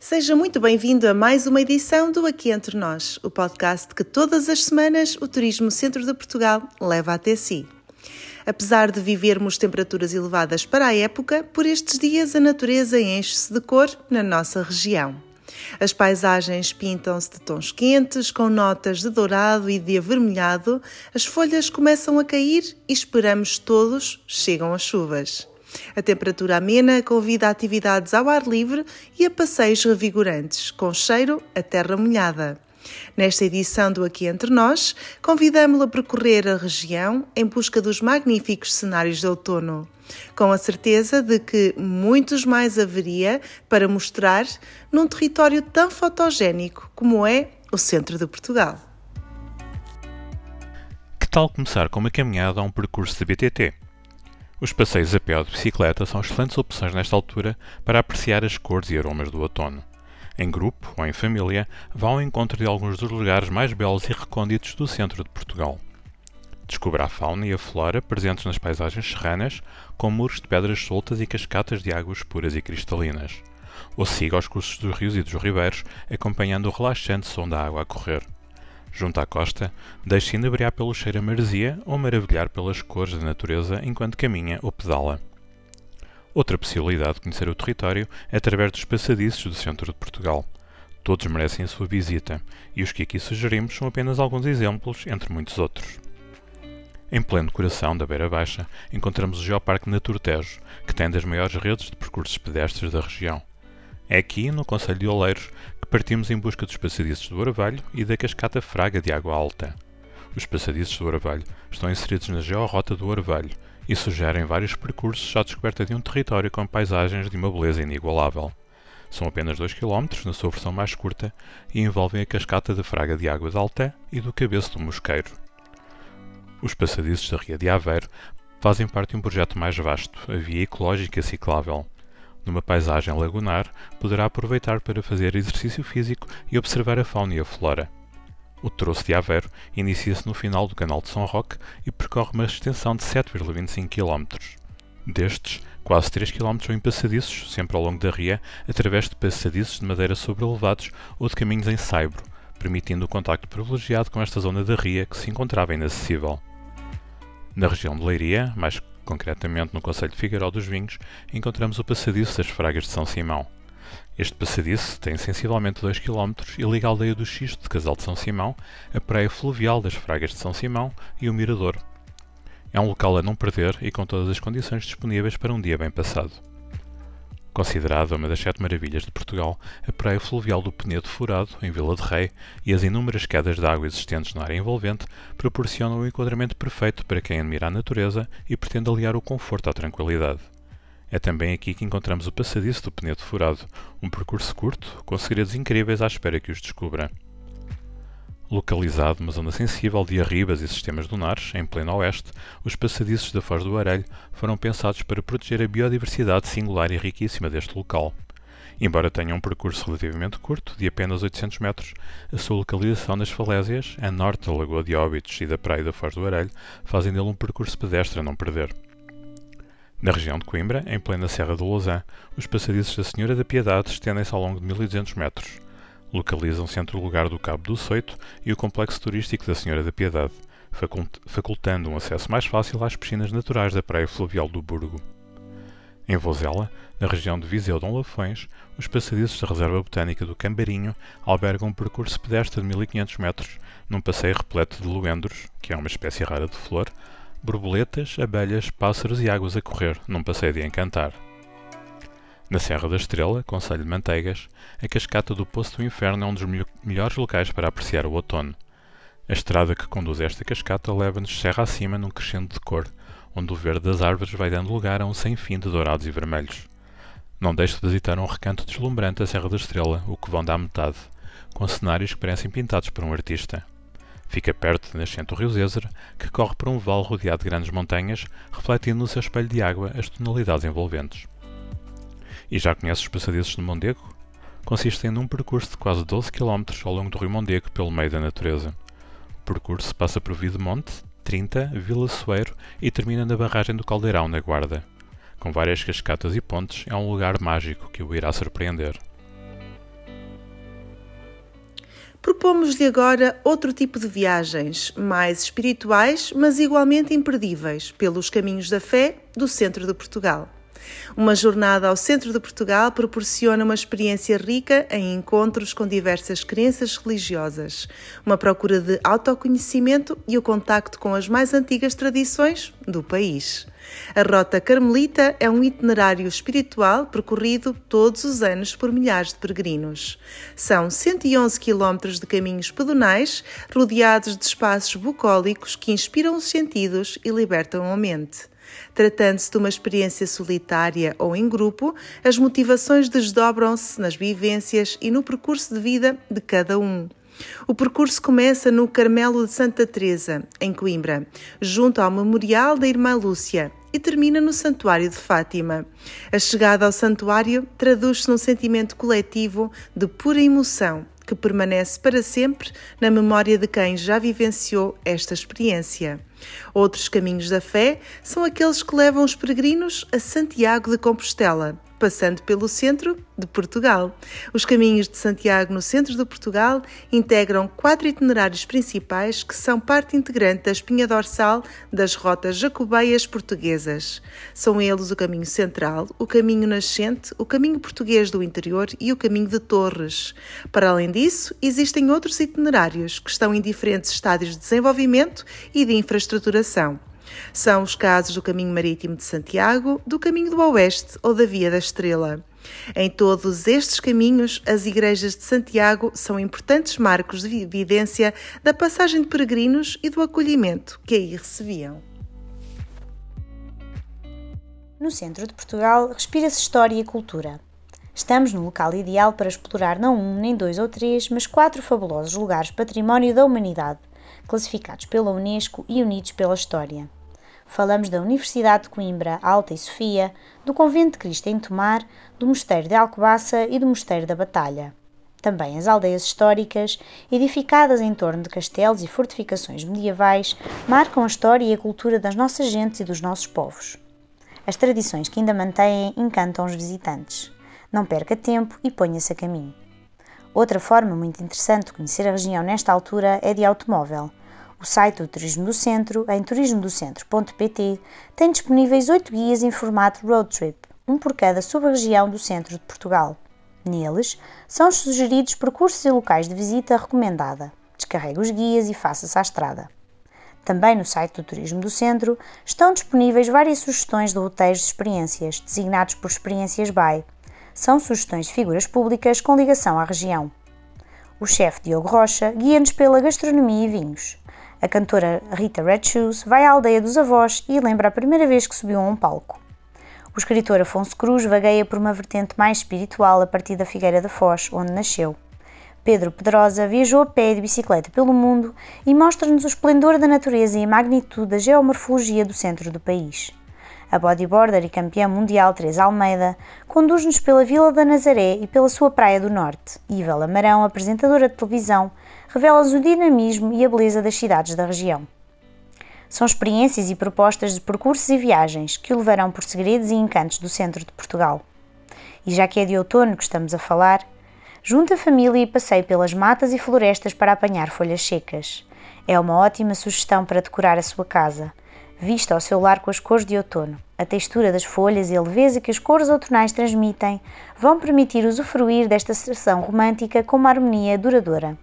Seja muito bem-vindo a mais uma edição do Aqui Entre Nós, o podcast que todas as semanas o Turismo Centro de Portugal leva até si. Apesar de vivermos temperaturas elevadas para a época, por estes dias a natureza enche-se de cor na nossa região. As paisagens pintam-se de tons quentes, com notas de dourado e de avermelhado, as folhas começam a cair e esperamos todos chegam as chuvas. A temperatura amena convida a atividades ao ar livre e a passeios revigorantes, com cheiro a terra molhada. Nesta edição do Aqui Entre Nós, convidamos-lo a percorrer a região em busca dos magníficos cenários de outono, com a certeza de que muitos mais haveria para mostrar num território tão fotogénico como é o centro de Portugal. Que tal começar com uma caminhada a um percurso de BTT? Os passeios a pé ou de bicicleta são excelentes opções nesta altura para apreciar as cores e aromas do outono. Em grupo ou em família, vá ao encontro de alguns dos lugares mais belos e recônditos do centro de Portugal. Descubra a fauna e a flora presentes nas paisagens serranas, com muros de pedras soltas e cascatas de águas puras e cristalinas. Ou siga os cursos dos rios e dos ribeiros, acompanhando o relaxante som da água a correr junto à costa, deixe-se inebriar pelo cheiro a maresia ou maravilhar pelas cores da natureza enquanto caminha ou pedala. Outra possibilidade de conhecer o território é através dos passadiços do centro de Portugal. Todos merecem a sua visita, e os que aqui sugerimos são apenas alguns exemplos, entre muitos outros. Em pleno coração da Beira Baixa, encontramos o Geoparque Naturtejo, que tem das maiores redes de percursos pedestres da região. É aqui, no Conselho de Oleiros, partimos em busca dos passadiços do Oravalho e da cascata Fraga de Água Alta. Os passadiços do Oravalho estão inseridos na georrota do Oravalho e sugerem vários percursos à descoberta de um território com paisagens de uma beleza inigualável. São apenas 2 km na sua versão mais curta e envolvem a cascata da Fraga de Água de Alta e do Cabeço do Mosqueiro. Os passadiços da Ria de Aveiro fazem parte de um projeto mais vasto, a Via Ecológica Ciclável, numa paisagem lagunar, poderá aproveitar para fazer exercício físico e observar a fauna e a flora. O troço de Aveiro inicia-se no final do canal de São Roque e percorre uma extensão de 7,25 km. Destes, quase 3 km são em passadiços, sempre ao longo da ria, através de passadiços de madeira sobrelevados ou de caminhos em saibro, permitindo o contacto privilegiado com esta zona da ria que se encontrava inacessível. Na região de Leiria, mais concretamente no Conselho de Figueiró dos Vinhos, encontramos o passadiço das Fragas de São Simão. Este passadiço tem sensivelmente 2 km e liga a aldeia do Xisto de Casal de São Simão, a praia fluvial das Fragas de São Simão e o Mirador. É um local a não perder e com todas as condições disponíveis para um dia bem passado. Considerada uma das sete maravilhas de Portugal, a praia fluvial do Penedo Furado, em Vila de Rei, e as inúmeras quedas de água existentes na área envolvente proporcionam o um enquadramento perfeito para quem admira a natureza e pretende aliar o conforto à tranquilidade. É também aqui que encontramos o passadiço do Penedo Furado, um percurso curto, com segredos incríveis à espera que os descubra. Localizado numa zona sensível de arribas e sistemas lunares, em pleno oeste, os passadiços da Foz do Arelho foram pensados para proteger a biodiversidade singular e riquíssima deste local. Embora tenha um percurso relativamente curto, de apenas 800 metros, a sua localização nas falésias, a norte da Lagoa de Óbitos e da Praia da Foz do Arelho, fazem dele um percurso pedestre a não perder. Na região de Coimbra, em plena Serra do Lousã, os passadiços da Senhora da Piedade estendem-se ao longo de 1200 metros. Localizam-se entre o lugar do Cabo do Soito e o complexo turístico da Senhora da Piedade, facultando um acesso mais fácil às piscinas naturais da Praia Fluvial do Burgo. Em Vozela, na região de Viseu Dom Lafões, os passadiços da Reserva Botânica do Cambarinho albergam um percurso pedestre de 1500 metros, num passeio repleto de luendros, que é uma espécie rara de flor, borboletas, abelhas, pássaros e águas a correr, num passeio de encantar. Na Serra da Estrela, Conselho de Manteigas, a cascata do Poço do Inferno é um dos melhores locais para apreciar o outono. A estrada que conduz a esta cascata leva-nos serra acima num crescendo de cor, onde o verde das árvores vai dando lugar a um sem fim de dourados e vermelhos. Não deixe de visitar um recanto deslumbrante da Serra da Estrela, o que vão dar metade, com cenários que parecem pintados por um artista. Fica perto da nascente do Rio Zézer, que corre por um vale rodeado de grandes montanhas, refletindo no seu espelho de água as tonalidades envolventes. E já conhece os passadiços de Mondego? Consistem num percurso de quase 12 km ao longo do rio Mondego pelo meio da natureza. O percurso passa por Videmonte, Trinta, Vila Soeiro e termina na barragem do Caldeirão, na Guarda. Com várias cascatas e pontes, é um lugar mágico que o irá surpreender. propomos-lhe agora outro tipo de viagens, mais espirituais, mas igualmente imperdíveis, pelos caminhos da fé do centro de Portugal. Uma jornada ao centro de Portugal proporciona uma experiência rica em encontros com diversas crenças religiosas, uma procura de autoconhecimento e o contacto com as mais antigas tradições do país. A Rota Carmelita é um itinerário espiritual percorrido todos os anos por milhares de peregrinos. São 111 quilómetros de caminhos pedonais rodeados de espaços bucólicos que inspiram os sentidos e libertam a mente. Tratando-se de uma experiência solitária ou em grupo, as motivações desdobram-se nas vivências e no percurso de vida de cada um. O percurso começa no Carmelo de Santa Teresa, em Coimbra, junto ao Memorial da Irmã Lúcia, e termina no Santuário de Fátima. A chegada ao santuário traduz-se num sentimento coletivo de pura emoção que permanece para sempre na memória de quem já vivenciou esta experiência. Outros caminhos da fé são aqueles que levam os peregrinos a Santiago de Compostela, passando pelo centro de Portugal. Os caminhos de Santiago no centro de Portugal integram quatro itinerários principais que são parte integrante da espinha dorsal das rotas jacobeias portuguesas. São eles o caminho central, o caminho nascente, o caminho português do interior e o caminho de Torres. Para além disso, existem outros itinerários que estão em diferentes estádios de desenvolvimento e de infraestruturação. São os casos do Caminho Marítimo de Santiago, do Caminho do Oeste ou da Via da Estrela. Em todos estes caminhos, as igrejas de Santiago são importantes marcos de evidência da passagem de peregrinos e do acolhimento que aí recebiam. No centro de Portugal, respira-se história e cultura. Estamos no local ideal para explorar não um, nem dois ou três, mas quatro fabulosos lugares património da humanidade, classificados pela Unesco e unidos pela história. Falamos da Universidade de Coimbra, Alta e Sofia, do Convento de Cristo em Tomar, do Mosteiro de Alcobaça e do Mosteiro da Batalha. Também as aldeias históricas, edificadas em torno de castelos e fortificações medievais, marcam a história e a cultura das nossas gentes e dos nossos povos. As tradições que ainda mantêm encantam os visitantes. Não perca tempo e ponha-se a caminho. Outra forma muito interessante de conhecer a região nesta altura é de automóvel. O site do Turismo do Centro, em turismodocentro.pt, tem disponíveis oito guias em formato road trip, um por cada sub-região do centro de Portugal. Neles, são sugeridos percursos e locais de visita recomendada. Descarregue os guias e faça-se à estrada. Também no site do Turismo do Centro estão disponíveis várias sugestões de roteiros de experiências, designados por Experiências BY. São sugestões de figuras públicas com ligação à região. O chefe Diogo Rocha guia-nos pela gastronomia e vinhos. A cantora Rita Red Shoes vai à aldeia dos avós e lembra a primeira vez que subiu a um palco. O escritor Afonso Cruz vagueia por uma vertente mais espiritual a partir da Figueira da Foz, onde nasceu. Pedro Pedrosa viajou a pé e de bicicleta pelo mundo e mostra-nos o esplendor da natureza e a magnitude da geomorfologia do centro do país. A bodyboarder e campeã mundial Teresa Almeida conduz-nos pela Vila da Nazaré e pela sua Praia do Norte. Iva Lamarão, apresentadora de televisão, revela-nos o dinamismo e a beleza das cidades da região. São experiências e propostas de percursos e viagens que o levarão por segredos e encantos do centro de Portugal. E já que é de outono que estamos a falar, junte a família e passeie pelas matas e florestas para apanhar folhas secas. É uma ótima sugestão para decorar a sua casa vista ao seu lar com as cores de outono. A textura das folhas e a leveza que as cores outonais transmitem vão permitir usufruir desta sessão romântica com uma harmonia duradoura.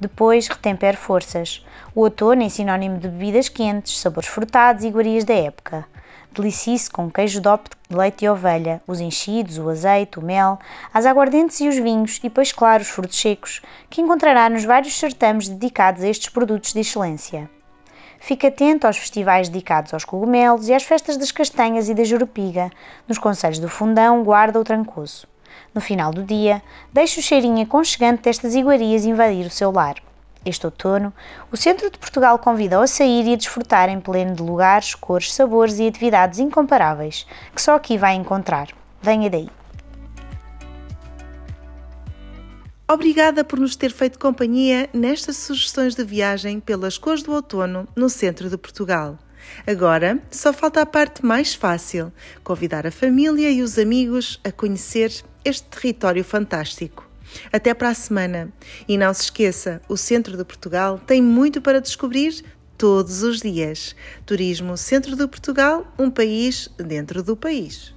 Depois, retempere forças. O outono é sinónimo de bebidas quentes, sabores frutados e iguarias da época. Delicie-se com queijo DOP de leite de ovelha, os enchidos, o azeite, o mel, as aguardentes e os vinhos e, pois claro, os frutos secos, que encontrará nos vários certames dedicados a estes produtos de excelência. Fique atento aos festivais dedicados aos cogumelos e às festas das castanhas e da jurupiga, nos conselhos do Fundão, Guarda ou Trancoso. No final do dia, deixe o cheirinho aconchegante destas iguarias invadir o seu lar. Este outono, o Centro de Portugal convida-o a sair e a desfrutar em pleno de lugares, cores, sabores e atividades incomparáveis, que só aqui vai encontrar. Venha daí! Obrigada por nos ter feito companhia nestas sugestões de viagem pelas cores do outono no centro de Portugal. Agora só falta a parte mais fácil: convidar a família e os amigos a conhecer este território fantástico. Até para a semana. E não se esqueça, o Centro de Portugal tem muito para descobrir todos os dias. Turismo Centro de Portugal, um país dentro do país.